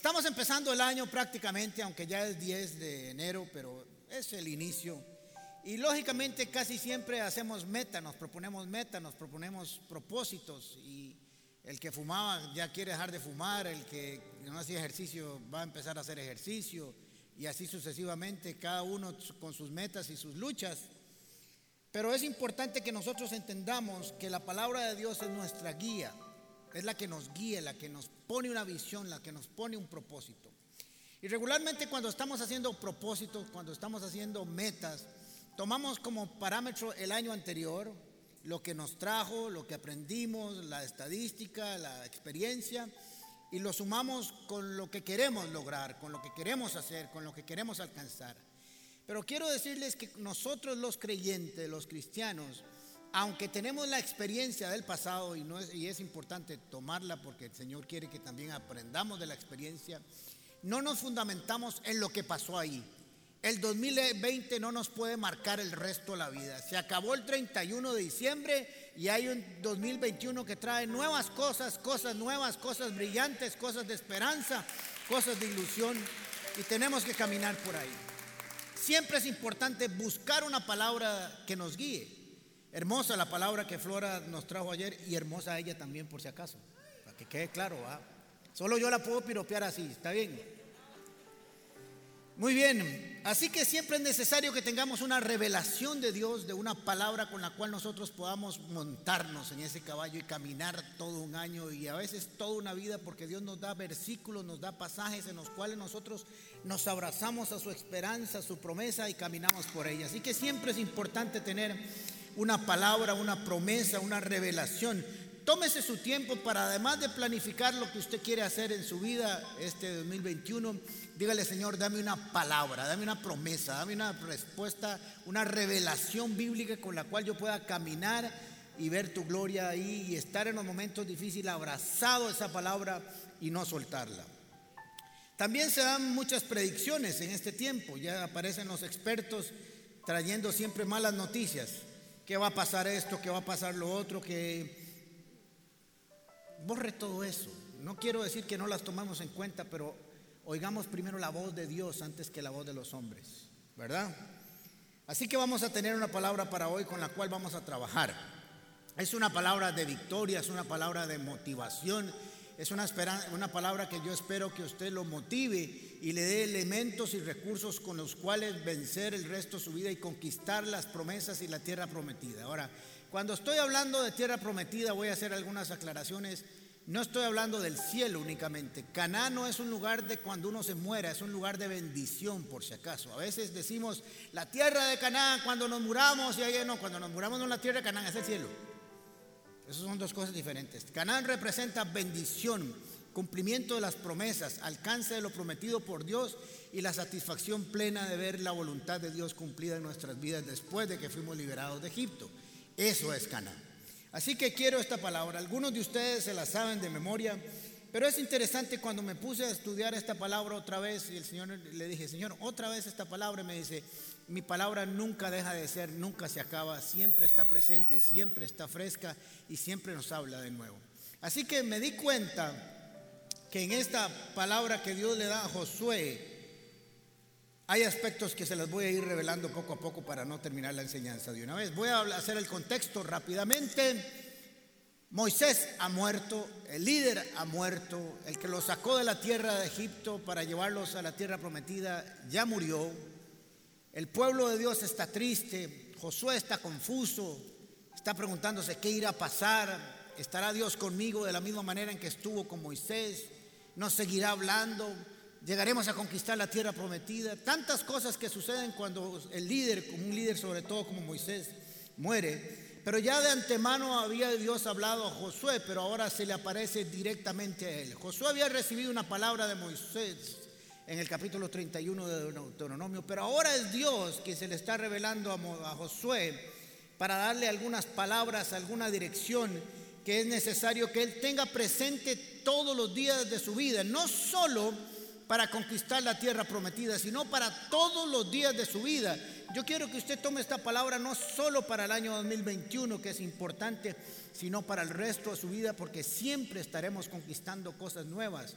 Estamos empezando el año prácticamente, aunque ya es 10 de enero, pero es el inicio. Y lógicamente casi siempre hacemos meta, nos proponemos meta, nos proponemos propósitos. Y el que fumaba ya quiere dejar de fumar, el que no hacía ejercicio va a empezar a hacer ejercicio. Y así sucesivamente, cada uno con sus metas y sus luchas. Pero es importante que nosotros entendamos que la palabra de Dios es nuestra guía es la que nos guía, la que nos pone una visión, la que nos pone un propósito. Y regularmente cuando estamos haciendo propósitos, cuando estamos haciendo metas, tomamos como parámetro el año anterior, lo que nos trajo, lo que aprendimos, la estadística, la experiencia, y lo sumamos con lo que queremos lograr, con lo que queremos hacer, con lo que queremos alcanzar. Pero quiero decirles que nosotros los creyentes, los cristianos, aunque tenemos la experiencia del pasado y, es, es importante tomarla porque el Señor quiere que también aprendamos de la experiencia, no nos fundamentamos en lo que pasó ahí. El 2020 no nos puede marcar el resto de la vida. Se acabó el 31 de diciembre y hay un 2021 que trae nuevas cosas, cosas nuevas, cosas brillantes, cosas de esperanza, cosas de ilusión y tenemos que caminar por ahí. Siempre es importante buscar una palabra que nos guíe. Hermosa la palabra que Flora nos trajo ayer y hermosa ella también por si acaso, para que quede claro. Solo yo la puedo piropear así, ¿está bien? Muy bien, así que siempre es necesario que tengamos una revelación de Dios, de una palabra con la cual nosotros podamos montarnos en ese caballo y caminar todo un año y a veces toda una vida, porque Dios nos da versículos, nos da pasajes en los cuales nosotros nos abrazamos a su esperanza, a su promesa y caminamos por ella. Así que siempre es importante tener una palabra, una promesa, una revelación. Tómese su tiempo para además de planificar lo que usted quiere hacer en su vida este 2021, dígale Señor, dame una palabra, dame una promesa, dame una respuesta, una revelación bíblica con la cual yo pueda caminar y ver tu gloria ahí y estar en los momentos difíciles abrazado a esa palabra y no soltarla. También se dan muchas predicciones en este tiempo, ya aparecen los expertos trayendo siempre malas noticias que va a pasar esto, que va a pasar lo otro, que borre todo eso. No quiero decir que no las tomamos en cuenta, pero oigamos primero la voz de Dios antes que la voz de los hombres, ¿verdad? Así que vamos a tener una palabra para hoy con la cual vamos a trabajar. Es una palabra de victoria, es una palabra de motivación, es una, una palabra que yo espero que usted lo motive y le dé elementos y recursos con los cuales vencer el resto de su vida y conquistar las promesas y la tierra prometida. Ahora, cuando estoy hablando de tierra prometida voy a hacer algunas aclaraciones. No estoy hablando del cielo únicamente. Canaán no es un lugar de cuando uno se muera, es un lugar de bendición, por si acaso. A veces decimos la tierra de Canaán cuando nos muramos y ahí no, cuando nos muramos no la tierra de Canaán, es el cielo. Esas son dos cosas diferentes. Canaán representa bendición, cumplimiento de las promesas, alcance de lo prometido por Dios y la satisfacción plena de ver la voluntad de Dios cumplida en nuestras vidas después de que fuimos liberados de Egipto. Eso es Canaán. Así que quiero esta palabra. Algunos de ustedes se la saben de memoria, pero es interesante cuando me puse a estudiar esta palabra otra vez y el Señor le dije, Señor, otra vez esta palabra, y me dice, mi palabra nunca deja de ser, nunca se acaba, siempre está presente, siempre está fresca y siempre nos habla de nuevo. Así que me di cuenta que en esta palabra que Dios le da a Josué, hay aspectos que se los voy a ir revelando poco a poco para no terminar la enseñanza de una vez. Voy a hacer el contexto rápidamente. Moisés ha muerto, el líder ha muerto, el que los sacó de la tierra de Egipto para llevarlos a la tierra prometida ya murió. El pueblo de Dios está triste, Josué está confuso, está preguntándose qué irá a pasar, estará Dios conmigo de la misma manera en que estuvo con Moisés, nos seguirá hablando, llegaremos a conquistar la tierra prometida, tantas cosas que suceden cuando el líder, como un líder sobre todo como Moisés, muere. Pero ya de antemano había Dios hablado a Josué, pero ahora se le aparece directamente a él. Josué había recibido una palabra de Moisés en el capítulo 31 de Deuteronomio, pero ahora es Dios quien se le está revelando a Josué para darle algunas palabras, alguna dirección que es necesario que él tenga presente todos los días de su vida, no solo para conquistar la tierra prometida, sino para todos los días de su vida. Yo quiero que usted tome esta palabra no solo para el año 2021, que es importante, sino para el resto de su vida, porque siempre estaremos conquistando cosas nuevas.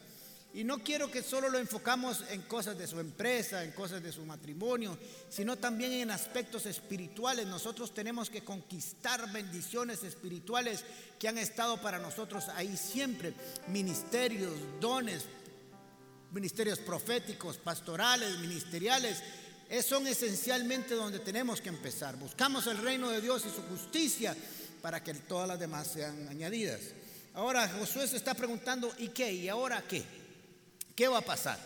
Y no quiero que solo lo enfocamos en cosas de su empresa, en cosas de su matrimonio, sino también en aspectos espirituales. Nosotros tenemos que conquistar bendiciones espirituales que han estado para nosotros ahí siempre. Ministerios, dones, ministerios proféticos, pastorales, ministeriales. Son esencialmente donde tenemos que empezar. Buscamos el reino de Dios y su justicia para que todas las demás sean añadidas. Ahora Josué se está preguntando, ¿y qué? ¿Y ahora qué? ¿Qué va a pasar?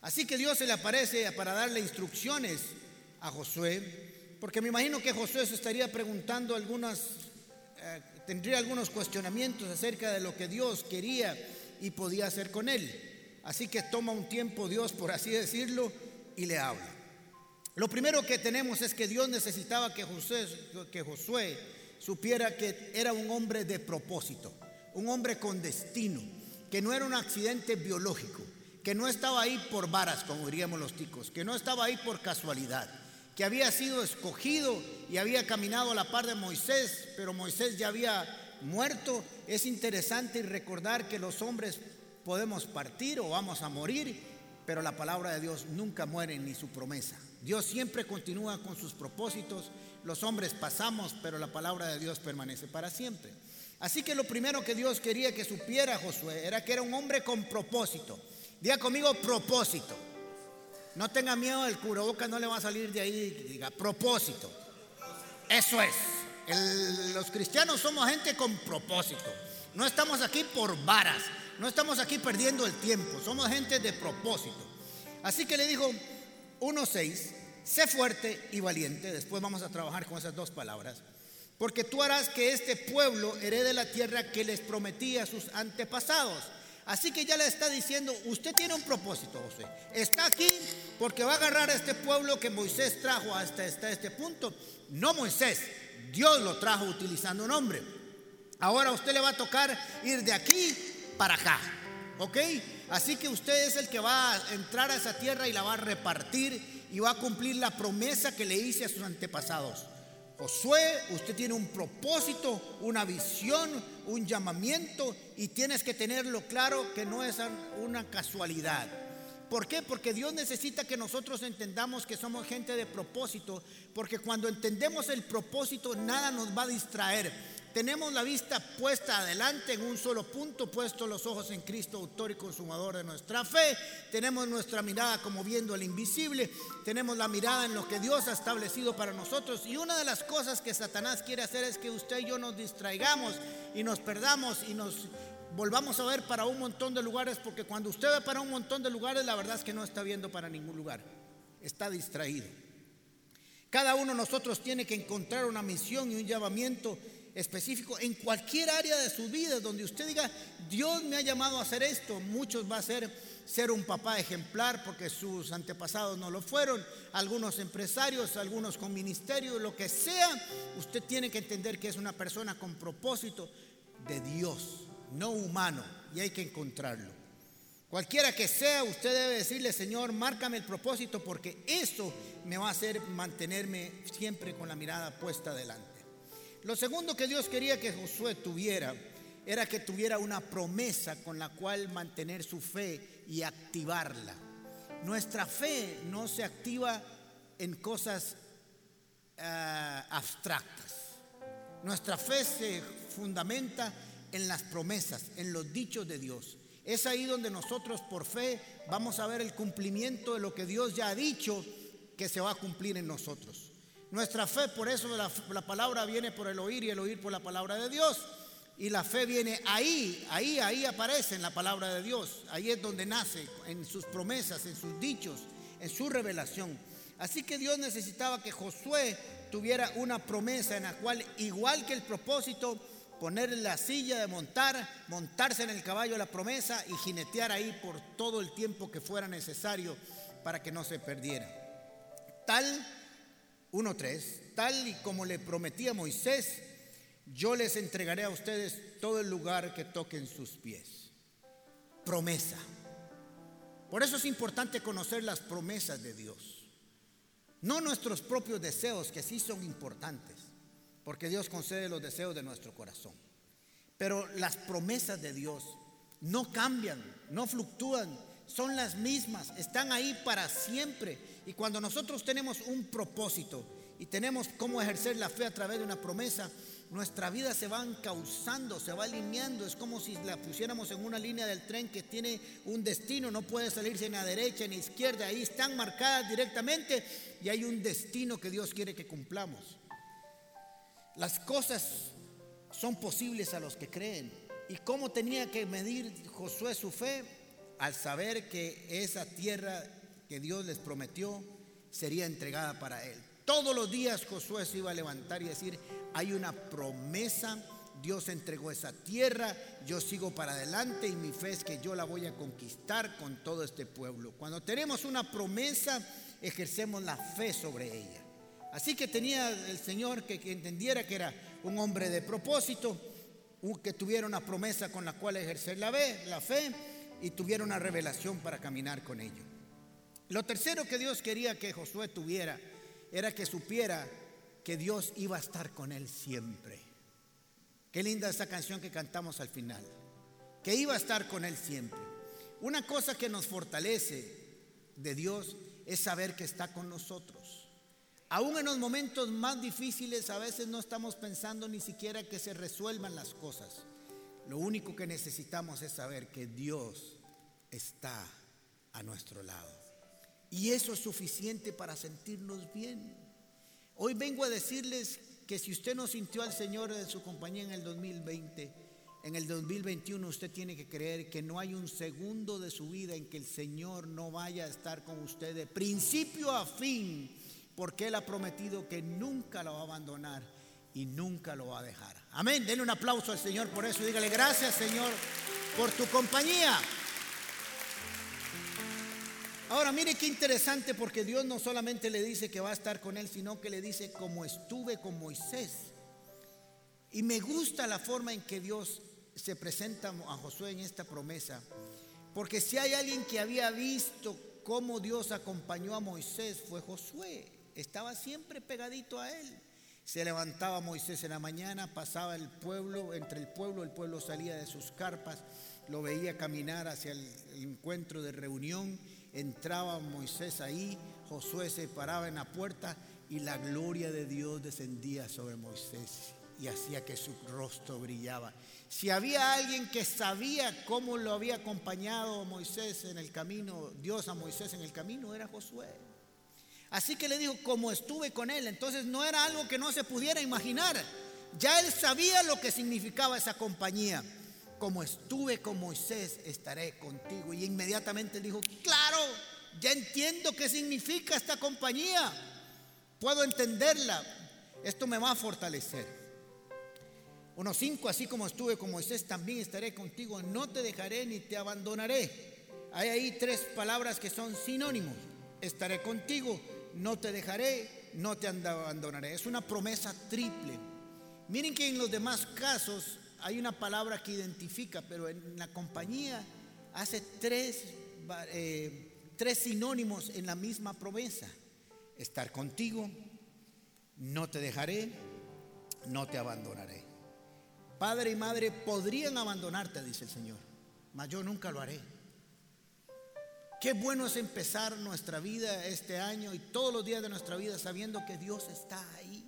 Así que Dios se le aparece para darle instrucciones a Josué, porque me imagino que Josué se estaría preguntando algunas, eh, tendría algunos cuestionamientos acerca de lo que Dios quería y podía hacer con él. Así que toma un tiempo Dios, por así decirlo, y le habla. Lo primero que tenemos es que Dios necesitaba que Josué, que Josué supiera que era un hombre de propósito, un hombre con destino, que no era un accidente biológico, que no estaba ahí por varas, como diríamos los ticos, que no estaba ahí por casualidad, que había sido escogido y había caminado a la par de Moisés, pero Moisés ya había muerto. Es interesante recordar que los hombres podemos partir o vamos a morir, pero la palabra de Dios nunca muere ni su promesa. Dios siempre continúa con sus propósitos. Los hombres pasamos, pero la palabra de Dios permanece para siempre. Así que lo primero que Dios quería que supiera Josué era que era un hombre con propósito. Diga conmigo propósito. No tenga miedo, el boca no le va a salir de ahí. Diga propósito. Eso es. los cristianos somos gente con propósito. No estamos aquí por varas. No estamos aquí perdiendo el tiempo. Somos gente de propósito. Así que le dijo 1.6. Sé fuerte y valiente. Después vamos a trabajar con esas dos palabras. Porque tú harás que este pueblo herede la tierra que les prometía a sus antepasados. Así que ya le está diciendo, usted tiene un propósito, José. Está aquí porque va a agarrar a este pueblo que Moisés trajo hasta, este punto. No Moisés, Dios lo trajo utilizando un hombre. Ahora usted le va a tocar ir de aquí para acá. ¿Ok? Así que usted es el que va a entrar a esa tierra y la va a repartir y va a cumplir la promesa que le hice a sus antepasados. Josué, usted tiene un propósito, una visión, un llamamiento y tienes que tenerlo claro que no es una casualidad. ¿Por qué? Porque Dios necesita que nosotros entendamos que somos gente de propósito, porque cuando entendemos el propósito nada nos va a distraer. Tenemos la vista puesta adelante en un solo punto, puesto los ojos en Cristo, autor y consumador de nuestra fe. Tenemos nuestra mirada como viendo el invisible. Tenemos la mirada en lo que Dios ha establecido para nosotros. Y una de las cosas que Satanás quiere hacer es que usted y yo nos distraigamos y nos perdamos y nos volvamos a ver para un montón de lugares, porque cuando usted ve para un montón de lugares, la verdad es que no está viendo para ningún lugar. Está distraído. Cada uno de nosotros tiene que encontrar una misión y un llamamiento específico en cualquier área de su vida donde usted diga, Dios me ha llamado a hacer esto. Muchos va a ser ser un papá ejemplar porque sus antepasados no lo fueron, algunos empresarios, algunos con ministerio, lo que sea, usted tiene que entender que es una persona con propósito de Dios, no humano, y hay que encontrarlo. Cualquiera que sea, usted debe decirle, Señor, márcame el propósito porque eso me va a hacer mantenerme siempre con la mirada puesta adelante. Lo segundo que Dios quería que Josué tuviera era que tuviera una promesa con la cual mantener su fe y activarla. Nuestra fe no se activa en cosas eh, abstractas. Nuestra fe se fundamenta en las promesas, en los dichos de Dios. Es ahí donde nosotros por fe vamos a ver el cumplimiento de lo que Dios ya ha dicho que se va a cumplir en nosotros. Nuestra fe, por eso la, palabra viene por el oír y el oír por la palabra de Dios. Y la fe viene ahí, ahí, ahí aparece en la palabra de Dios. Ahí es donde nace, en sus promesas, en sus dichos, en su revelación. Así que Dios necesitaba que Josué tuviera una promesa en la cual, igual que el propósito, ponerle la silla de montar, montarse en el caballo de la promesa y jinetear ahí por todo el tiempo que fuera necesario para que no se perdiera. Tal 1.3, tal y como le prometí a Moisés, yo les entregaré a ustedes todo el lugar que toquen sus pies. Promesa. Por eso es importante conocer las promesas de Dios. No nuestros propios deseos, que sí son importantes, porque Dios concede los deseos de nuestro corazón. Pero las promesas de Dios no cambian, no fluctúan, son las mismas, están ahí para siempre. Y cuando nosotros tenemos un propósito y tenemos cómo ejercer la fe a través de una promesa, nuestra vida se va encauzando, se va alineando. Es como si la pusiéramos en una línea del tren que tiene un destino, no puede salirse ni a derecha ni a izquierda. Ahí están marcadas directamente y hay un destino que Dios quiere que cumplamos. Las cosas son posibles a los que creen. ¿Y cómo tenía que medir Josué su fe? Al saber que esa tierra que Dios les prometió sería entregada para él. Todos los días Josué se iba a levantar y decir, hay una promesa, Dios entregó esa tierra, yo sigo para adelante y mi fe es que yo la voy a conquistar con todo este pueblo. Cuando tenemos una promesa, ejercemos la fe sobre ella. Así que tenía el Señor que, entendiera que era un hombre de propósito, que tuviera una promesa con la cual ejercer la fe, la fe y tuviera una revelación para caminar con ello. Lo tercero que Dios quería que Josué tuviera era que supiera que Dios iba a estar con él siempre. Qué linda esa canción que cantamos al final. Que iba a estar con él siempre. Una cosa que nos fortalece de Dios es saber que está con nosotros. Aún en los momentos más difíciles a veces no estamos pensando ni siquiera que se resuelvan las cosas. Lo único que necesitamos es saber que Dios está a nuestro lado. Y eso es suficiente para sentirnos bien. Hoy vengo a decirles que si usted no sintió al Señor en su compañía en el 2020, en el 2021 usted tiene que creer que no hay un segundo de su vida en que el Señor no vaya a estar con usted de principio a fin, porque Él ha prometido que nunca lo va a abandonar y nunca lo va a dejar. Amén. Denle un aplauso al Señor por eso. Dígale gracias Señor por tu compañía. Ahora mire qué interesante porque Dios no solamente le dice que va a estar con él, sino que le dice como estuve con Moisés. Y me gusta la forma en que Dios se presenta a Josué en esta promesa. Porque si hay alguien que había visto cómo Dios acompañó a Moisés fue Josué. Estaba siempre pegadito a él. Se levantaba Moisés en la mañana, pasaba el pueblo, entre el pueblo, el pueblo salía de sus carpas, lo veía caminar hacia el encuentro de reunión entraba Moisés ahí, Josué se paraba en la puerta y la gloria de Dios descendía sobre Moisés y hacía que su rostro brillaba. Si había alguien que sabía cómo lo había acompañado Moisés en el camino, Dios a Moisés en el camino, era Josué. Así que le dijo, como estuve con él, entonces no era algo que no se pudiera imaginar. Ya él sabía lo que significaba esa compañía como estuve con Moisés, estaré contigo. Y inmediatamente dijo, claro, ya entiendo qué significa esta compañía. Puedo entenderla. Esto me va a fortalecer. Unos cinco, así como estuve con Moisés, también estaré contigo. No te dejaré ni te abandonaré. Hay ahí tres palabras que son sinónimos. Estaré contigo, no te dejaré, no te abandonaré. Es una promesa triple. Miren que en los demás casos hay una palabra que identifica, pero en la compañía hace tres, eh, tres sinónimos en la misma promesa. Estar contigo, no te dejaré, no te abandonaré. Padre y madre podrían abandonarte, dice el Señor, mas yo nunca lo haré. Qué bueno es empezar nuestra vida este año y todos los días de nuestra vida sabiendo que Dios está ahí,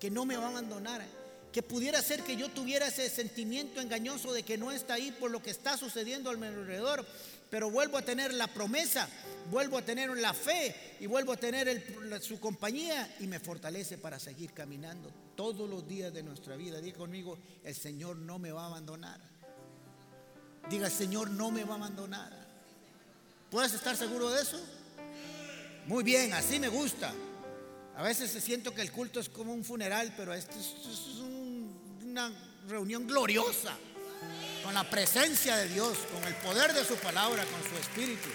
que no me va a abandonar que pudiera ser que yo tuviera ese sentimiento engañoso de que no está ahí por lo que está sucediendo mi alrededor, pero vuelvo a tener la promesa, vuelvo a tener la fe y vuelvo a tener su compañía y me fortalece para seguir caminando todos los días de nuestra vida. Diga conmigo, el Señor no me va a abandonar. Diga, el Señor no me va a abandonar. ¿Puedes estar seguro de eso? Muy bien, así me gusta. A veces siento que el culto es como un funeral, pero esto es un una reunión gloriosa con la presencia de Dios, con el poder de su palabra, con su espíritu.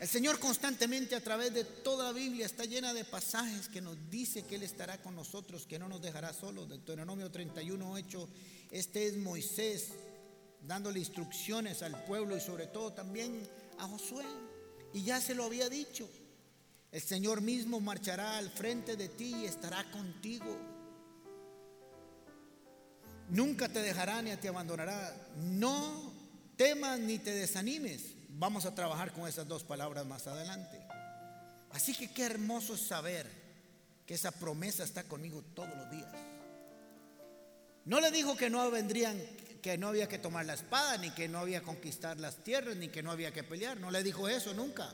El Señor constantemente a través de toda la Biblia está llena de pasajes que nos dice que Él estará con nosotros, que no nos dejará solos. Deuteronomio 31, 8, este es Moisés dándole instrucciones al pueblo y sobre todo también a Josué. Y ya se lo había dicho. El Señor mismo marchará al frente de ti y estará contigo. Nunca te dejará ni te abandonará. No temas ni te desanimes. Vamos a trabajar con esas dos palabras más adelante. Así que qué hermoso es saber que esa promesa está conmigo todos los días. No le dijo que no vendrían, que no había que tomar la espada, ni que no había que conquistar las tierras, ni que no había que pelear. No le dijo eso nunca.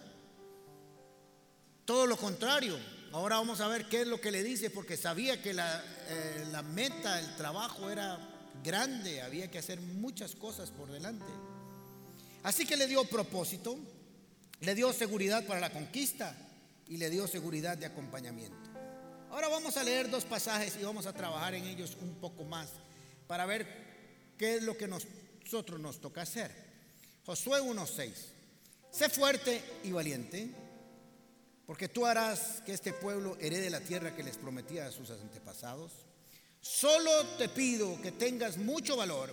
Todo lo contrario. Ahora vamos a ver qué es lo que le dice, porque sabía que la, eh, la meta, el trabajo era grande, había que hacer muchas cosas por delante. Así que le dio propósito, le dio seguridad para la conquista y le dio seguridad de acompañamiento. Ahora vamos a leer dos pasajes y vamos a trabajar en ellos un poco más para ver qué es lo que nosotros nos toca hacer. Josué 1.6. Sé fuerte y valiente, porque tú harás que este pueblo herede la tierra que les prometía a sus antepasados. Solo te pido que tengas mucho valor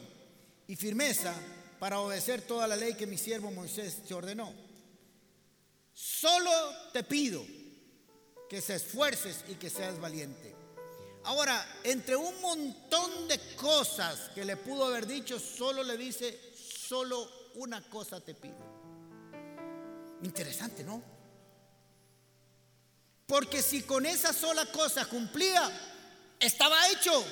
y firmeza para obedecer toda la ley que mi siervo Moisés te ordenó. Solo te pido que se esfuerces y que seas valiente. Ahora, entre un montón de cosas que le pudo haber dicho, solo le dice, solo una cosa te pido. Interesante, ¿no? Porque si con esa sola cosa cumplía, estaba hecho.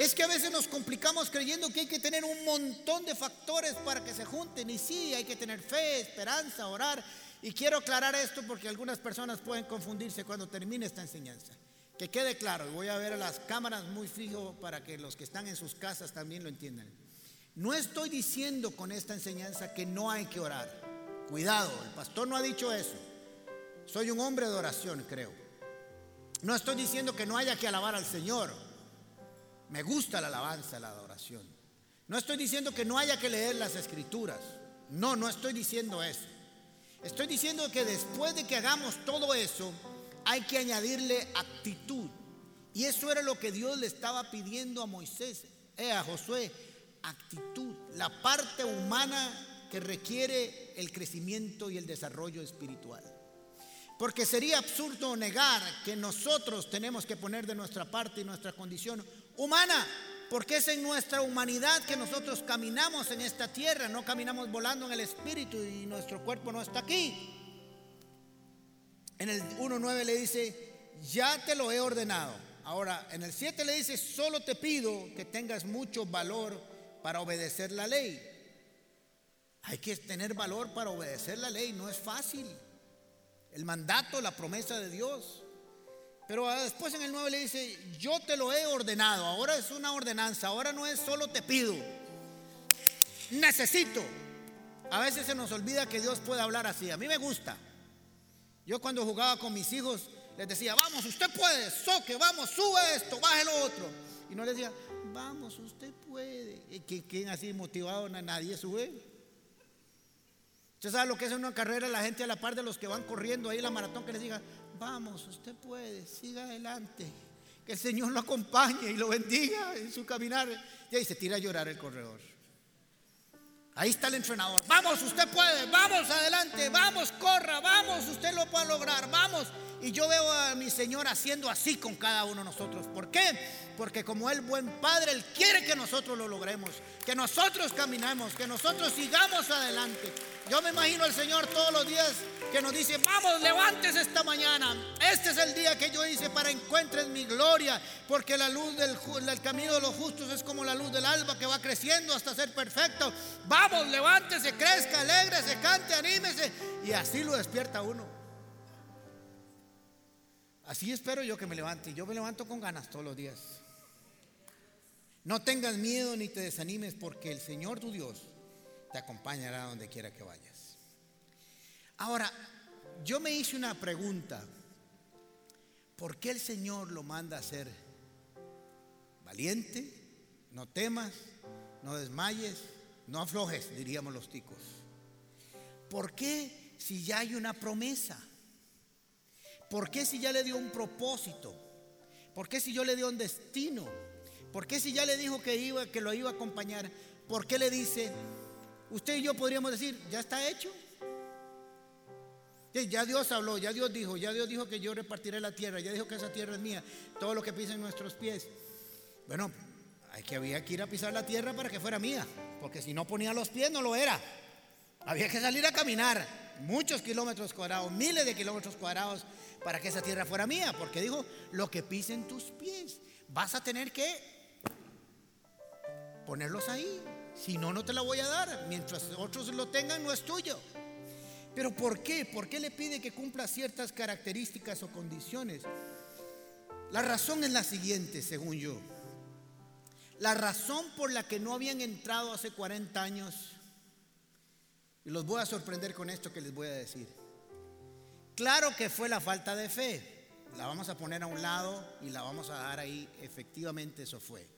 Es que a veces nos complicamos creyendo que hay que tener un montón de factores para que se junten. Y sí, hay que tener fe, esperanza, orar. Y quiero aclarar esto porque algunas personas pueden confundirse cuando termine esta enseñanza. Que quede claro, y voy a ver a las cámaras muy fijo para que los que están en sus casas también lo entiendan. No estoy diciendo con esta enseñanza que no hay que orar. Cuidado, el pastor no ha dicho eso. Soy un hombre de oración, creo. No estoy diciendo que no haya que alabar al Señor. Me gusta la alabanza, la adoración. No estoy diciendo que no haya que leer las escrituras. No, no estoy diciendo eso. Estoy diciendo que después de que hagamos todo eso, hay que añadirle actitud. Y eso era lo que Dios le estaba pidiendo a Moisés, eh, a Josué, actitud, la parte humana que requiere el crecimiento y el desarrollo espiritual. Porque sería absurdo negar que nosotros tenemos que poner de nuestra parte y nuestra condición humana, porque es en nuestra humanidad que nosotros caminamos en esta tierra, no caminamos volando en el espíritu y nuestro cuerpo no está aquí. En el 1.9 le dice, ya te lo he ordenado. Ahora, en el 7 le dice, solo te pido que tengas mucho valor para obedecer la ley. Hay que tener valor para obedecer la ley, no es fácil. El mandato, la promesa de Dios. Pero después en el 9 le dice, yo te lo he ordenado, ahora es una ordenanza, ahora no es solo te pido, necesito. A veces se nos olvida que Dios puede hablar así, a mí me gusta. Yo cuando jugaba con mis hijos les decía, vamos, usted puede, soque, vamos, sube esto, baje lo otro. Y no les decía, vamos, usted puede. ¿Y quién así motivado? Nadie sube. Usted sabe lo que es una carrera, la gente a la par de los que van corriendo ahí la maratón que les diga, vamos, usted puede, siga adelante. Que el Señor lo acompañe y lo bendiga en su caminar. Y ahí se tira a llorar el corredor. Ahí está el entrenador. Vamos, usted puede, vamos adelante, vamos, corra, vamos, usted lo puede lograr, vamos. Y yo veo a mi Señor haciendo así con cada uno de nosotros. ¿Por qué? Porque como Él buen Padre, Él quiere que nosotros lo logremos, que nosotros caminemos, que nosotros sigamos adelante. Yo me imagino al Señor todos los días que nos dice, vamos, levantes esta mañana. Este es el día que yo hice para encuentres mi gloria, porque la luz del, camino de los justos es como la luz del alba que va creciendo hasta ser perfecto. Vamos, levántese, crezca, se cante, anímese. Y así lo despierta uno. Así espero yo que me levante. Yo me levanto con ganas todos los días. No tengas miedo ni te desanimes porque el Señor tu Dios te acompañará donde quiera que vayas. Ahora, yo me hice una pregunta. ¿Por qué el Señor lo manda a ser valiente? No temas, no desmayes, no aflojes, diríamos los ticos. ¿Por qué si ya hay una promesa? ¿Por qué si ya le dio un propósito? ¿Por qué si yo le dio un destino? ¿Por qué si ya le dijo que iba, que lo iba a acompañar? ¿Por qué le dice, usted y yo podríamos decir, ya está hecho? Ya Dios habló, ya Dios dijo, ya Dios dijo que yo repartiré la tierra, ya dijo que esa tierra es mía, todo lo que pisen nuestros pies. Bueno, hay que había que ir a pisar la tierra para que fuera mía, porque si no ponía los pies no lo era. Había que salir a caminar muchos kilómetros cuadrados, miles de kilómetros cuadrados para que esa tierra fuera mía, porque dijo, lo que pisen tus pies, vas a tener que ponerlos ahí, si no, no te la voy a dar, mientras otros lo tengan no es tuyo. Pero ¿por qué? ¿Por qué le pide que cumpla ciertas características o condiciones? La razón es la siguiente, según yo. La razón por la que no habían entrado hace 40 años, y los voy a sorprender con esto que les voy a decir. Claro que fue la falta de fe. La vamos a poner a un lado y la vamos a dar ahí. Efectivamente eso fue.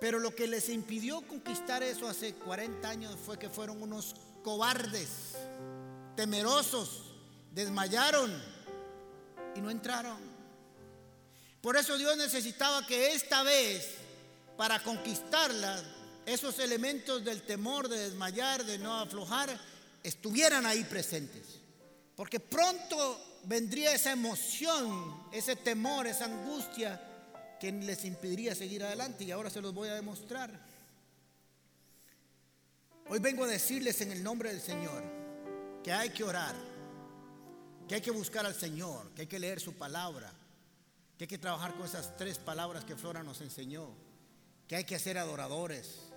Pero lo que les impidió conquistar eso hace 40 años fue que fueron unos cobardes, temerosos, desmayaron y no entraron. Por eso Dios necesitaba que esta vez, para conquistarla, esos elementos del temor, de desmayar, de no aflojar, estuvieran ahí presentes. Porque pronto vendría esa emoción, ese temor, esa angustia que les impediría seguir adelante. Y ahora se los voy a demostrar. Hoy vengo a decirles en el nombre del Señor que hay que orar, que hay que buscar al Señor, que hay que leer su palabra, que hay que trabajar con esas tres palabras que Flora nos enseñó, que hay que ser adoradores,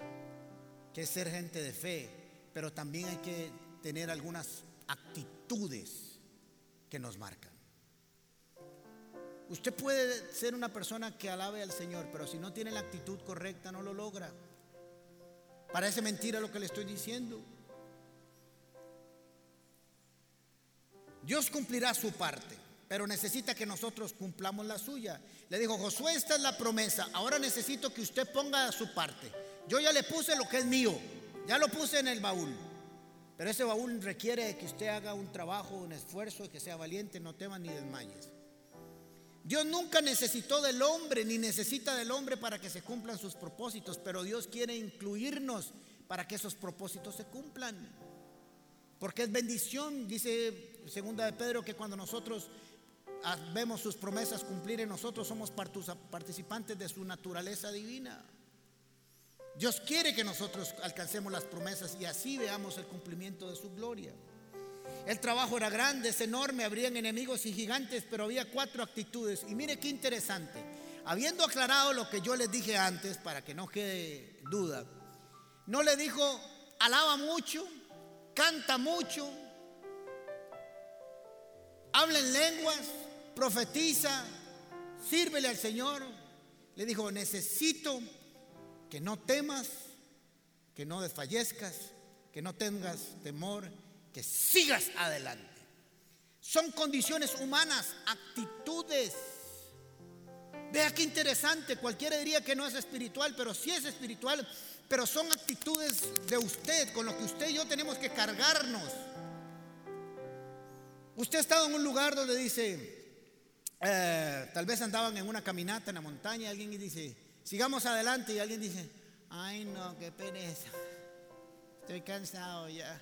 que es ser gente de fe, pero también hay que tener algunas actitudes que nos marcan. Usted puede ser una persona que alabe al Señor, pero si no tiene la actitud correcta no lo logra. Parece mentira lo que le estoy diciendo. Dios cumplirá su parte pero necesita que nosotros cumplamos la suya. Le dijo, Josué, esta es la promesa, ahora necesito que usted ponga su parte. Yo ya le puse lo que es mío, ya lo puse en el baúl, pero ese baúl requiere que usted haga un trabajo, un esfuerzo, que sea valiente, no temas ni desmayes. Dios nunca necesitó del hombre, ni necesita del hombre para que se cumplan sus propósitos, pero Dios quiere incluirnos para que esos propósitos se cumplan. Porque es bendición, dice segunda de Pedro, que cuando nosotros vemos sus promesas cumplir en nosotros, somos participantes de su naturaleza divina. Dios quiere que nosotros alcancemos las promesas y así veamos el cumplimiento de su gloria. El trabajo era grande, es enorme, habrían enemigos y gigantes, pero había cuatro actitudes. Y mire qué interesante. Habiendo aclarado lo que yo les dije antes, para que no quede duda, no le dijo, alaba mucho, canta mucho, habla en lenguas, profetiza, sírvele al Señor. Le dijo, necesito que no temas, que no desfallezcas, que no tengas temor, que sigas adelante. Son condiciones humanas, actitudes. Vea qué interesante, cualquiera diría que no es espiritual, pero sí es espiritual, pero son actitudes de usted, con lo que usted y yo tenemos que cargarnos. Usted ha estado en un lugar donde dice, eh, tal vez andaban en una caminata en la montaña alguien dice, sigamos adelante y alguien dice, ay no, qué pereza, estoy cansado ya,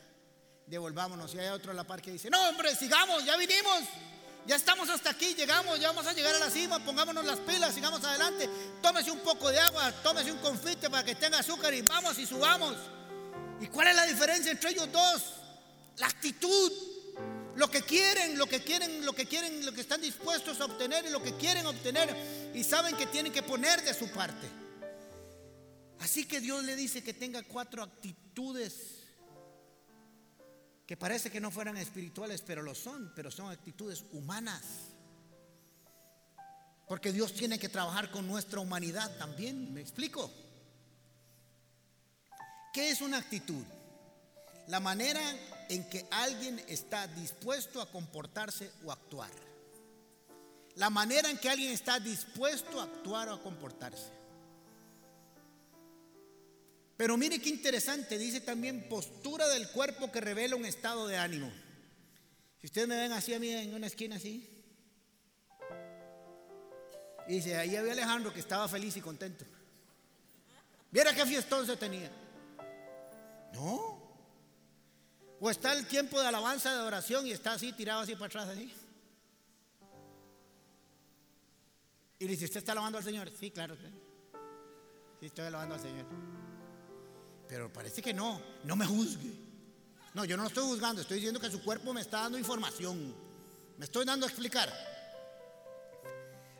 devolvámonos. Y hay otro a la par que dice, no hombre, sigamos, ya vinimos, ya estamos hasta aquí, llegamos, ya vamos a llegar a la cima, pongámonos las pilas, sigamos adelante, tómese un poco de agua, tómese un confite para que tenga azúcar y vamos y subamos. ¿Y cuál es la diferencia entre ellos dos? La actitud. Lo que quieren, lo que quieren, lo que quieren, lo que están dispuestos a obtener y lo que quieren obtener y saben que tienen que poner de su parte. Así que Dios le dice que tenga cuatro actitudes que parece que no fueran espirituales, pero lo son, pero son actitudes humanas. Porque Dios tiene que trabajar con nuestra humanidad también, ¿me explico? ¿Qué es una actitud? La manera en que alguien está dispuesto a comportarse o actuar. La manera en que alguien está dispuesto a actuar o a comportarse. Pero mire qué interesante, dice también postura del cuerpo que revela un estado de ánimo. Si ustedes me ven así a mí en una esquina así, y dice, ahí había Alejandro que estaba feliz y contento. Viera qué fiestón se tenía. No, o está el tiempo de alabanza, de oración y está así, tirado así para atrás, así. Y dice, ¿usted está alabando al Señor? Sí, claro. Sí, estoy alabando al Señor. Pero parece que no, no me juzgue. No, yo no lo estoy juzgando, estoy diciendo que su cuerpo me está dando información. Me estoy dando a explicar.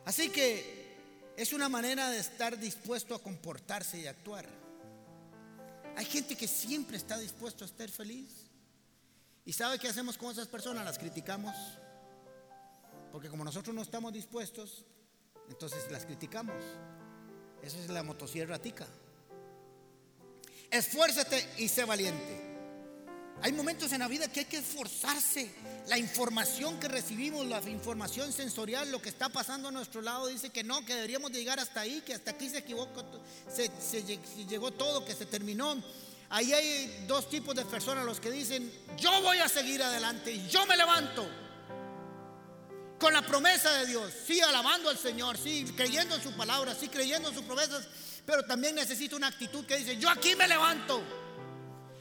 Así que es una manera de estar dispuesto a comportarse y actuar. Hay gente que siempre está dispuesto a estar feliz. ¿Y sabe qué hacemos con esas personas? Las criticamos. Porque como nosotros no estamos dispuestos, entonces las criticamos. Eso es la motosierra tica. Esfuérzate y sé valiente. Hay momentos en la vida que hay que esforzarse. La información que recibimos, la información sensorial, lo que está pasando a nuestro lado, dice que no, que deberíamos llegar hasta ahí, que hasta aquí se equivocó, se, se llegó todo, que se terminó. Ahí hay dos tipos de personas, los que dicen, yo voy a seguir adelante, yo me levanto con la promesa de Dios, sí alabando al Señor, sí creyendo en su palabra, sí creyendo en sus promesas, pero también necesito una actitud que dice, yo aquí me levanto.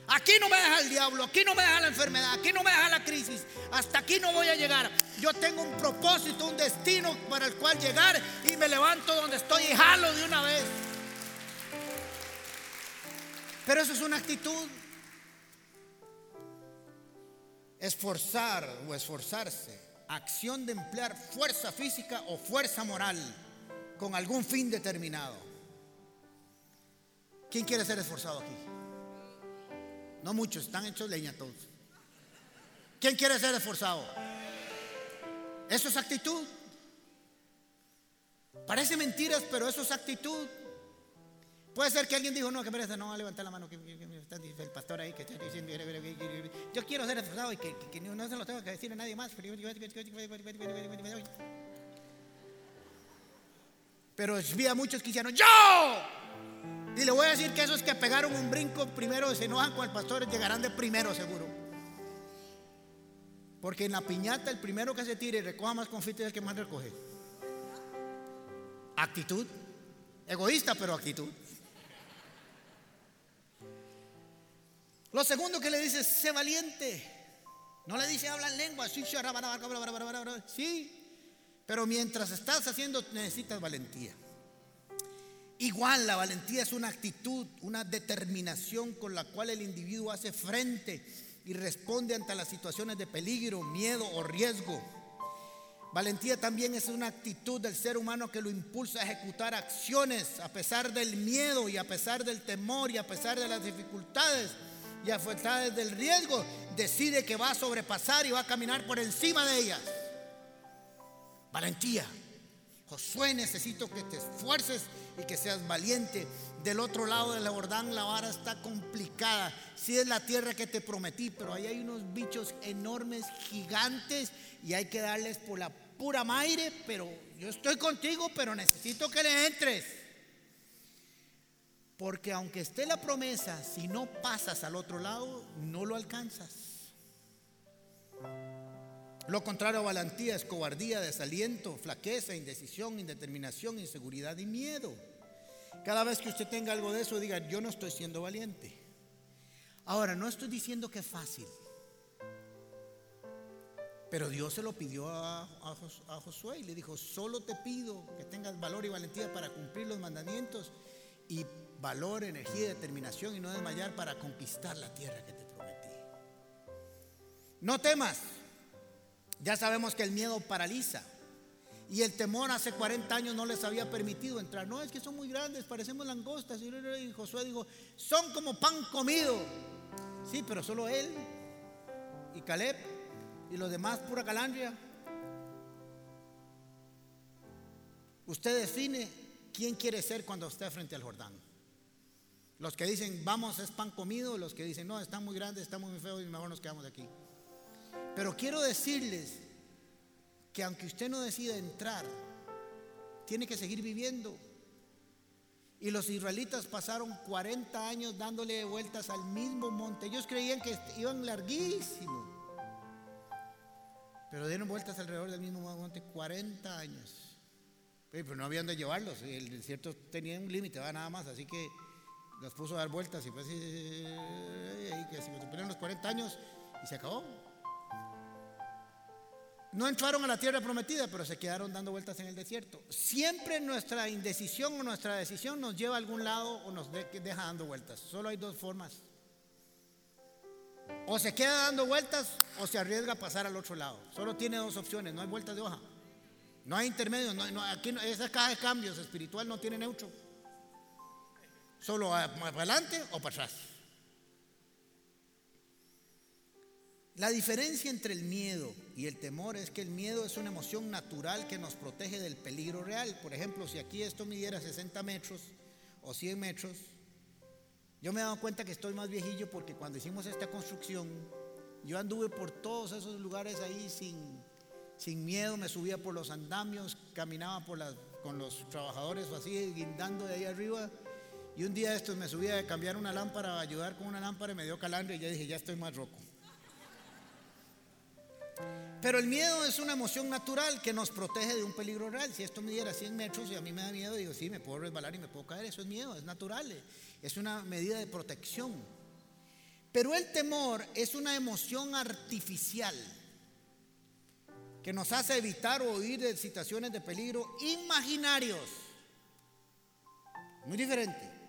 Aquí no me deja el diablo, aquí no me deja la enfermedad, aquí no me deja la crisis, hasta aquí no voy a llegar. Yo tengo un propósito, un destino para el cual llegar y me levanto donde estoy y jalo de una vez. Pero eso es una actitud. Esforzar o esforzarse acción de emplear fuerza física o fuerza moral con algún fin determinado. ¿Quién quiere ser esforzado aquí? No muchos, están hechos leña todos. ¿Quién quiere ser esforzado? Eso es actitud. Parece mentiras, pero eso es actitud. Puede ser que alguien dijo, no, que merece, no va a levantar la mano, que, el pastor ahí que está diciendo, yo quiero ser esforzado y que, no se lo tengo que decir a nadie más. Pero vi a muchos cristianos, yo. Y le voy a decir que esos que pegaron un brinco primero se enojan con el pastor, llegarán de primero seguro. Porque en la piñata el primero que se tire y recoja más confite es el que más recoge. Actitud. Egoísta, pero actitud. Lo segundo que le dice, sé valiente. No le dice habla en lengua, sí, pero mientras estás haciendo necesitas valentía. Igual la valentía es una actitud, una determinación con la cual el individuo hace frente y responde ante las situaciones de peligro, miedo o riesgo. Valentía también es una actitud del ser humano que lo impulsa a ejecutar acciones a pesar del miedo y a pesar del temor y a pesar de las dificultades y afectada desde el riesgo, decide que va a sobrepasar y va a caminar por encima de ellas. Valentía. Josué, necesito que te esfuerces y que seas valiente. Del otro lado del Jordán la vara está complicada. Sí es la tierra que te prometí, pero ahí hay unos bichos enormes, gigantes, y hay que darles por la pura maire, pero yo estoy contigo, pero necesito que le entres. Porque aunque esté la promesa, si no pasas al otro lado, no lo alcanzas. Lo contrario a valentía es cobardía, desaliento, flaqueza, indecisión, indeterminación, inseguridad y miedo. Cada vez que usted tenga algo de eso, diga, yo no estoy siendo valiente. Ahora, no estoy diciendo que es fácil. Pero Dios se lo pidió a, Josué y le dijo, solo te pido que tengas valor y valentía para cumplir los mandamientos y valor, energía y determinación y no desmayar para conquistar la tierra que te prometí. No temas. Ya sabemos que el miedo paraliza. Y el temor hace 40 años no les había permitido entrar. No, es que son muy grandes, parecemos langostas. Y Josué dijo, son como pan comido. Sí, pero solo él y Caleb y los demás pura calandria. Usted define quién quiere ser cuando esté frente al Jordán. Los que dicen, vamos, es pan comido, los que dicen, no, están muy grandes, están muy feos y mejor nos quedamos aquí. Pero quiero decirles que aunque usted no decida entrar, tiene que seguir viviendo. Y los israelitas pasaron 40 años dándole vueltas al mismo monte. Ellos creían que iban larguísimo. Pero dieron vueltas alrededor del mismo monte 40 años. Pero no habían de llevarlos. El desierto tenía un límite, nada más. Así que las puso a dar vueltas y fue así, y que se cumplieron los 40 años y se acabó. No entraron a la tierra prometida, pero se quedaron dando vueltas en el desierto. Siempre nuestra indecisión o nuestra decisión nos lleva a algún lado o nos deja dando vueltas. Solo hay dos formas. O se queda dando vueltas o se arriesga a pasar al otro lado. Solo tiene dos opciones, no hay vueltas de hoja. No hay intermedio, no, aquí esa caja de cambios espiritual no tiene neutro. Solo para adelante o para atrás. La diferencia entre el miedo y el temor es que el miedo es una emoción natural que nos protege del peligro real. Por ejemplo, si aquí esto midiera 60 metros o 100 metros, yo me he dado cuenta que estoy más viejillo porque cuando hicimos esta construcción, yo anduve por todos esos lugares ahí sin, sin miedo, me subía por los andamios, caminaba con los trabajadores así, guindando de ahí arriba. Y un día estos me subía a cambiar una lámpara, a ayudar con una lámpara y me dio calandria y ya dije, ya estoy más roco. Pero el miedo es una emoción natural que nos protege de un peligro real. Si esto me diera 100 metros y a mí me da miedo, digo, sí, me puedo resbalar y me puedo caer. Eso es miedo, es natural. Es una medida de protección. Pero el temor es una emoción artificial que nos hace evitar o huir de situaciones de peligro imaginarios. Muy diferente.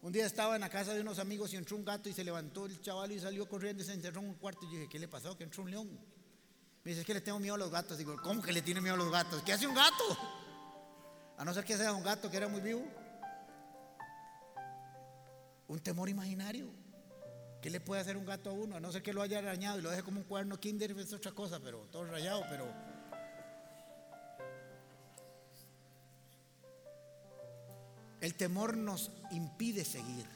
Un día estaba en la casa de unos amigos y entró un gato y se levantó el chaval y salió corriendo y se encerró en un cuarto. Y dije, ¿qué le pasó? Que entró un león. Me dice, es que le tengo miedo a los gatos. Digo, ¿cómo que le tiene miedo a los gatos? ¿Qué hace un gato? A no ser que sea un gato que era muy vivo. Un temor imaginario. ¿Qué le puede hacer un gato a uno? A no ser que lo haya arañado y lo deje como un cuaderno kinder, es otra cosa, pero todo rayado, pero El temor nos impide seguir.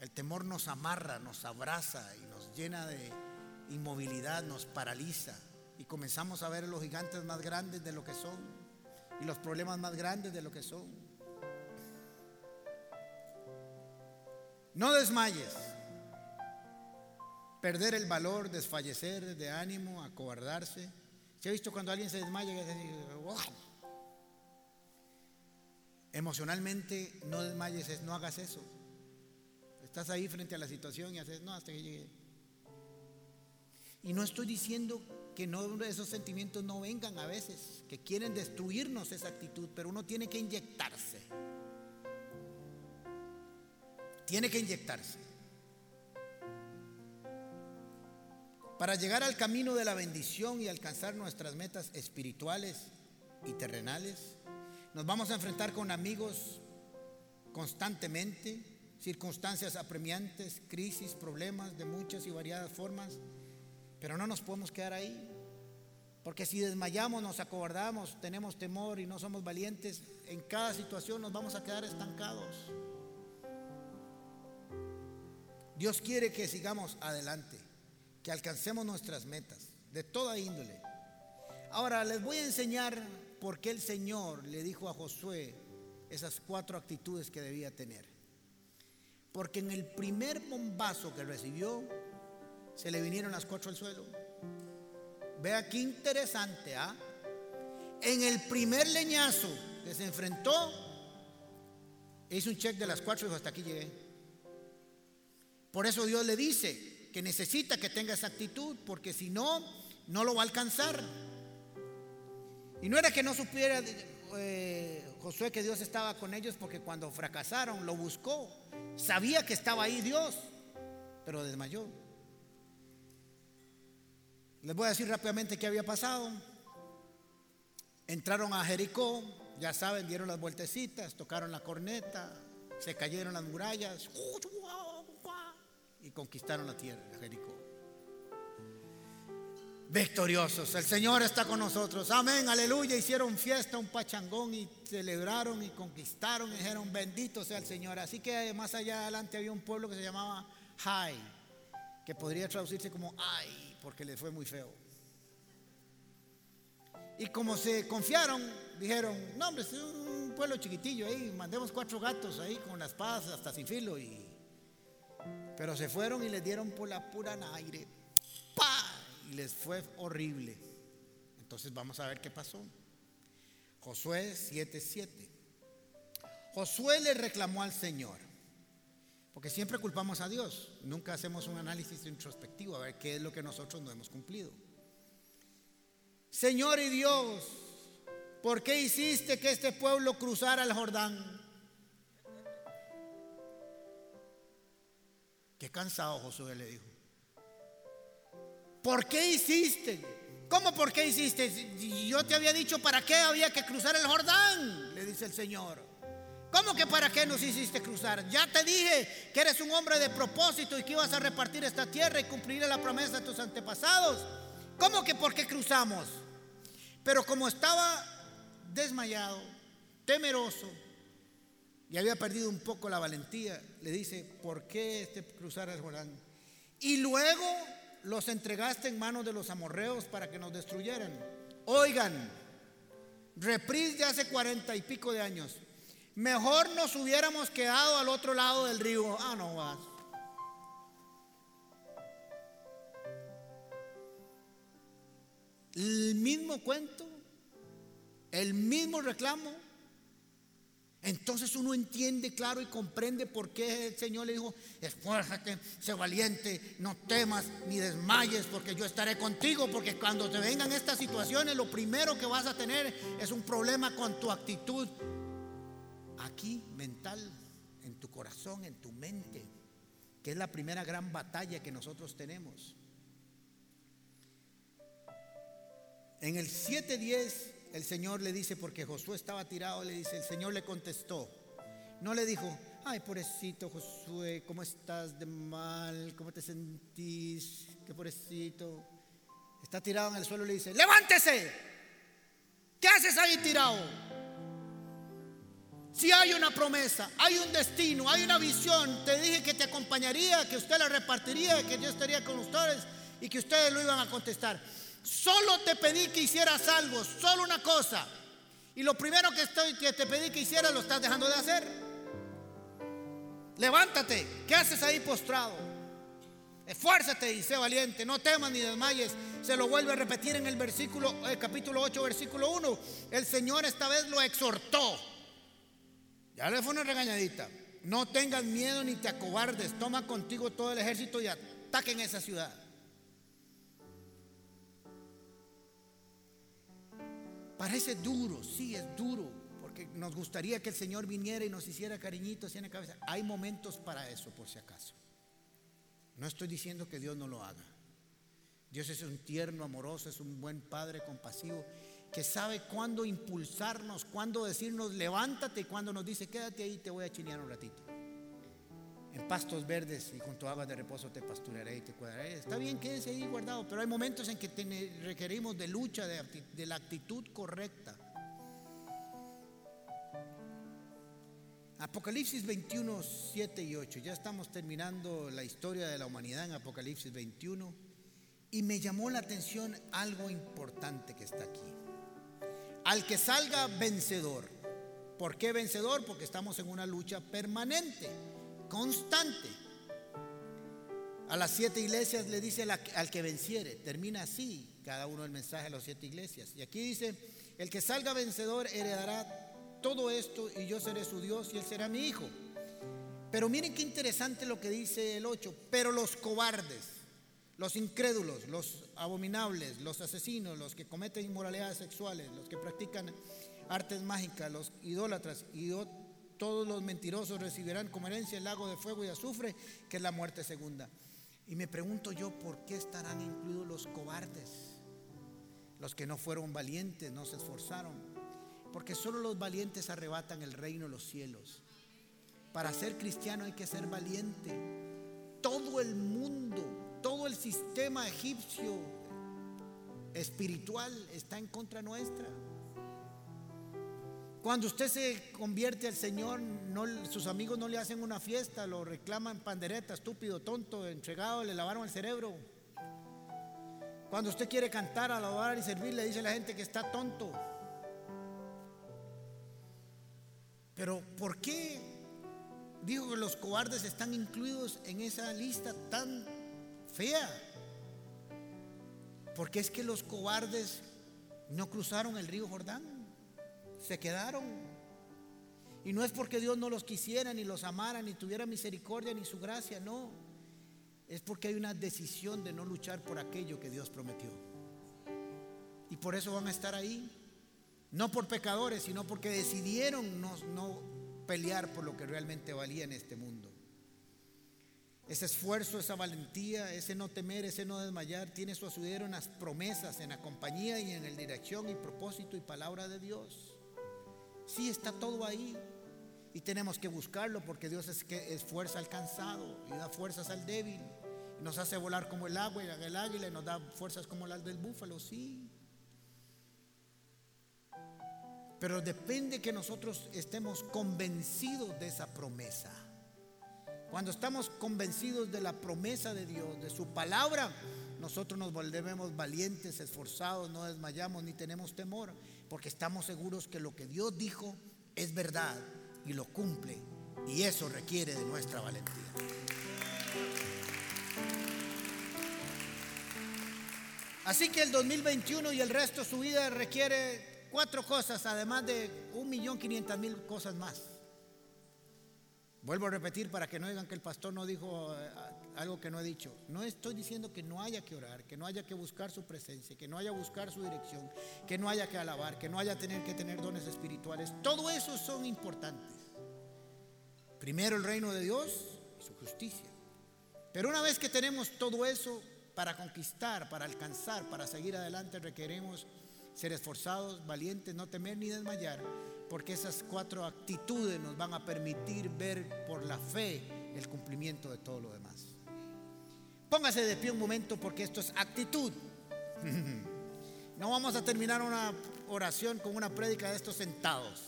El temor nos amarra, nos abraza y nos llena de inmovilidad, nos paraliza. Y comenzamos a ver los gigantes más grandes de lo que son y los problemas más grandes de lo que son. No desmayes. Perder el valor, desfallecer de ánimo, acobardarse. ¿Se ha visto cuando alguien se desmaya? Emocionalmente no desmayes, no hagas eso. Estás ahí frente a la situación y haces, no, hasta que llegue. Y no estoy diciendo que esos sentimientos no vengan a veces, que quieren destruirnos esa actitud, pero uno tiene que inyectarse. Tiene que inyectarse. Para llegar al camino de la bendición y alcanzar nuestras metas espirituales y terrenales, nos vamos a enfrentar con amigos constantemente, circunstancias apremiantes, crisis, problemas de muchas y variadas formas, pero no nos podemos quedar ahí. Porque si desmayamos, nos acobardamos, tenemos temor y no somos valientes, en cada situación nos vamos a quedar estancados. Dios quiere que sigamos adelante, que alcancemos nuestras metas de toda índole. Ahora les voy a enseñar por qué el Señor le dijo a Josué esas cuatro actitudes que debía tener. Porque en el primer bombazo que recibió, se le vinieron las cuatro al suelo. Vea qué interesante, ¿ah? En el primer leñazo que se enfrentó, hizo un check de las cuatro y dijo, hasta aquí llegué. Por eso Dios le dice que necesita que tenga esa actitud, porque si no, no lo va a alcanzar. Y no era que no supiera eh, Josué que Dios estaba con ellos porque cuando fracasaron lo buscó. Sabía que estaba ahí Dios, pero desmayó. Les voy a decir rápidamente qué había pasado. Entraron a Jericó, ya saben, dieron las vueltecitas, tocaron la corneta, se cayeron las murallas y conquistaron la tierra, Jericó victoriosos. El Señor está con nosotros. Amén, aleluya. Hicieron fiesta, un pachangón y celebraron y conquistaron y dijeron, bendito sea el Señor. Así que más allá adelante había un pueblo que se llamaba Jai, que podría traducirse como ay, porque le fue muy feo. Y como se confiaron, dijeron, no hombre, es un pueblo chiquitillo ahí, mandemos cuatro gatos ahí con las espadas hasta sin filo. Y... Pero se fueron y les dieron por la pura aire. Les fue horrible. Entonces vamos a ver qué pasó. Josué 7:7. Josué le reclamó al Señor, porque siempre culpamos a Dios, nunca hacemos un análisis introspectivo a ver qué es lo que nosotros no hemos cumplido. Señor y Dios, ¿por qué hiciste que este pueblo cruzara el Jordán? Qué cansado Josué le dijo. ¿Por qué hiciste? ¿Cómo por qué hiciste? Yo te había dicho para qué había que cruzar el Jordán, le dice el Señor. ¿Cómo que para qué nos hiciste cruzar? Ya te dije que eres un hombre de propósito y que ibas a repartir esta tierra y cumplir la promesa de tus antepasados. ¿Cómo que por qué cruzamos? Pero como estaba desmayado, temeroso, y había perdido un poco la valentía, le dice, ¿por qué este cruzar el Jordán? Y luego los entregaste en manos de los amorreos para que nos destruyeran. Oigan, reprise de hace cuarenta y pico de años. Mejor nos hubiéramos quedado al otro lado del río. Ah, no vas. El mismo cuento, el mismo reclamo, entonces uno entiende claro y comprende por qué el Señor le dijo, esfuérzate, sé valiente, no temas ni desmayes, porque yo estaré contigo, porque cuando te vengan estas situaciones, lo primero que vas a tener es un problema con tu actitud aquí mental, en tu corazón, en tu mente, que es la primera gran batalla que nosotros tenemos. En el 7.10 el Señor le dice, porque Josué estaba tirado, le dice, el Señor le contestó. No le dijo, ay, pobrecito Josué, ¿cómo estás de mal? ¿Cómo te sentís? Qué pobrecito. Está tirado en el suelo y le dice, levántese. ¿Qué haces ahí tirado? Si hay una promesa, hay un destino, hay una visión, te dije que te acompañaría, que usted la repartiría, que yo estaría con ustedes y que ustedes lo iban a contestar. Solo te pedí que hicieras algo, solo una cosa. Y lo primero que, estoy, que te pedí que hicieras lo estás dejando de hacer. Levántate, ¿qué haces ahí postrado? Esfuérzate y sé valiente, no temas ni desmayes. Se lo vuelve a repetir en el versículo, el eh, capítulo 8, versículo 1. El Señor esta vez lo exhortó. Ya le fue una regañadita. No tengas miedo ni te acobardes. Toma contigo todo el ejército y ataquen esa ciudad. Parece duro, sí es duro, porque nos gustaría que el Señor viniera y nos hiciera cariñitos en la cabeza. Hay momentos para eso, por si acaso. No estoy diciendo que Dios no lo haga. Dios es un tierno, amoroso, es un buen Padre compasivo que sabe cuándo impulsarnos, cuándo decirnos levántate y cuándo nos dice quédate ahí, te voy a chinear un ratito. En pastos verdes y junto a aguas de reposo te pastorearé y te cuidaré. Está bien, quédese ahí guardado, pero hay momentos en que requerimos de lucha, de, de la actitud correcta. Apocalipsis 21, 7 y 8. Ya estamos terminando la historia de la humanidad en Apocalipsis 21. Y me llamó la atención algo importante que está aquí. Al que salga vencedor. ¿Por qué vencedor? Porque estamos en una lucha permanente constante. A las siete iglesias le dice al que venciere, termina así cada uno el mensaje a las siete iglesias. Y aquí dice, el que salga vencedor heredará todo esto y yo seré su Dios y él será mi hijo. Pero miren qué interesante lo que dice el 8, pero los cobardes, los incrédulos, los abominables, los asesinos, los que cometen inmoralidades sexuales, los que practican artes mágicas, los idólatras y todos los mentirosos recibirán como herencia el lago de fuego y azufre, que es la muerte segunda. Y me pregunto yo, ¿por qué estarán incluidos los cobardes? Los que no fueron valientes, no se esforzaron. Porque solo los valientes arrebatan el reino de los cielos. Para ser cristiano hay que ser valiente. Todo el mundo, todo el sistema egipcio espiritual está en contra nuestra. Cuando usted se convierte al Señor, sus amigos no le hacen una fiesta, lo reclaman pandereta, estúpido, tonto, entregado, le lavaron el cerebro. Cuando usted quiere cantar, alabar y servir, le dice a la gente que está tonto. Pero ¿por qué digo que los cobardes están incluidos en esa lista tan fea? Porque es que los cobardes no cruzaron el río Jordán se quedaron. Y no es porque Dios no los quisiera, ni los amara, ni tuviera misericordia, ni su gracia, no. Es porque hay una decisión de no luchar por aquello que Dios prometió. Y por eso van a estar ahí. No por pecadores, sino porque decidieron no, no pelear por lo que realmente valía en este mundo. Ese esfuerzo, esa valentía, ese no temer, ese no desmayar, tiene su asidero en las promesas, en la compañía y en la dirección y propósito y palabra de Dios. Sí, está todo ahí. Y tenemos que buscarlo porque Dios es, que es fuerza al cansado y da fuerzas al débil. Nos hace volar como el agua y el águila y nos da fuerzas como las del búfalo, sí. Pero depende que nosotros estemos convencidos de esa promesa. Cuando estamos convencidos de la promesa de Dios, de su palabra, nosotros nos volvemos valientes, esforzados, no desmayamos ni tenemos temor, porque estamos seguros que lo que Dios dijo es verdad y lo cumple. Y eso requiere de nuestra valentía. Así que el 2021 y el resto de su vida requiere cuatro cosas, además de un millón quinientas mil cosas más. Vuelvo a repetir para que no digan que el pastor no dijo eh, algo que no he dicho. No estoy diciendo que no haya que orar, que no haya que buscar su presencia, que no haya que buscar su dirección, que no haya que alabar, que no haya tener que tener dones espirituales. Todo eso son importantes. Primero el reino de Dios y su justicia. Pero una vez que tenemos todo eso, para conquistar, para alcanzar, para seguir adelante, requerimos ser esforzados, valientes, no temer ni desmayar porque esas cuatro actitudes nos van a permitir ver por la fe el cumplimiento de todo lo demás. Póngase de pie un momento porque esto es actitud. No vamos a terminar una oración con una prédica de estos sentados.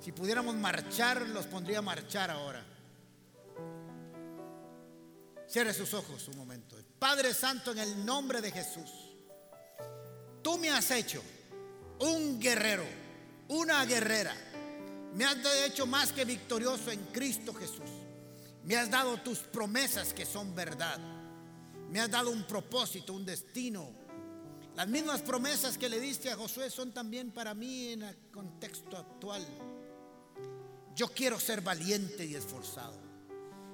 Si pudiéramos marchar, los pondría a marchar ahora. Cierre sus ojos un momento. Padre Santo, en el nombre de Jesús, tú me has hecho un guerrero una guerrera. Me has hecho más que victorioso en Cristo Jesús. Me has dado tus promesas que son verdad. Me has dado un propósito, un destino. Las mismas promesas que le diste a Josué son también para mí en el contexto actual. Yo quiero ser valiente y esforzado.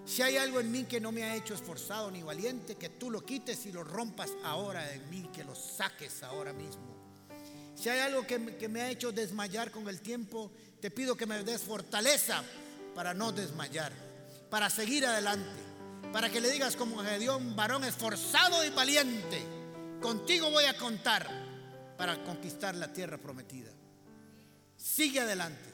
Si hay algo en mí que no me ha hecho esforzado ni valiente, que tú lo quites y lo rompas ahora en mí, que lo saques ahora mismo. Si hay algo que, me ha hecho desmayar con el tiempo, te pido que me des fortaleza para no desmayar, para seguir adelante, para que le digas como un varón esforzado y valiente, contigo voy a contar para conquistar la tierra prometida. Sigue adelante.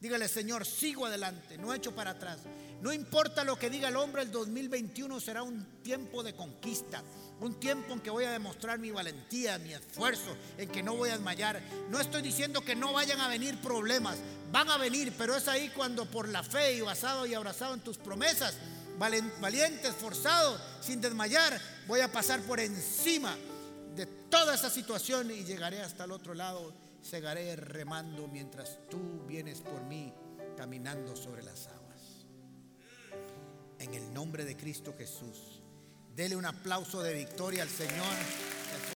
Dígale, Señor, sigo adelante, no echo para atrás. No importa lo que diga el hombre, el 2021 será un tiempo de conquista, un tiempo en que voy a demostrar mi valentía, mi esfuerzo, en que no voy a desmayar. No estoy diciendo que no vayan a venir problemas, van a venir, pero es ahí cuando por la fe y basado y abrazado en tus promesas, valiente, esforzado, sin desmayar, voy a pasar por encima de toda esa situación y llegaré hasta el otro lado, segaré remando mientras tú vienes por mí caminando sobre las aguas. En el nombre de Cristo Jesús. Dele un aplauso de victoria al Señor.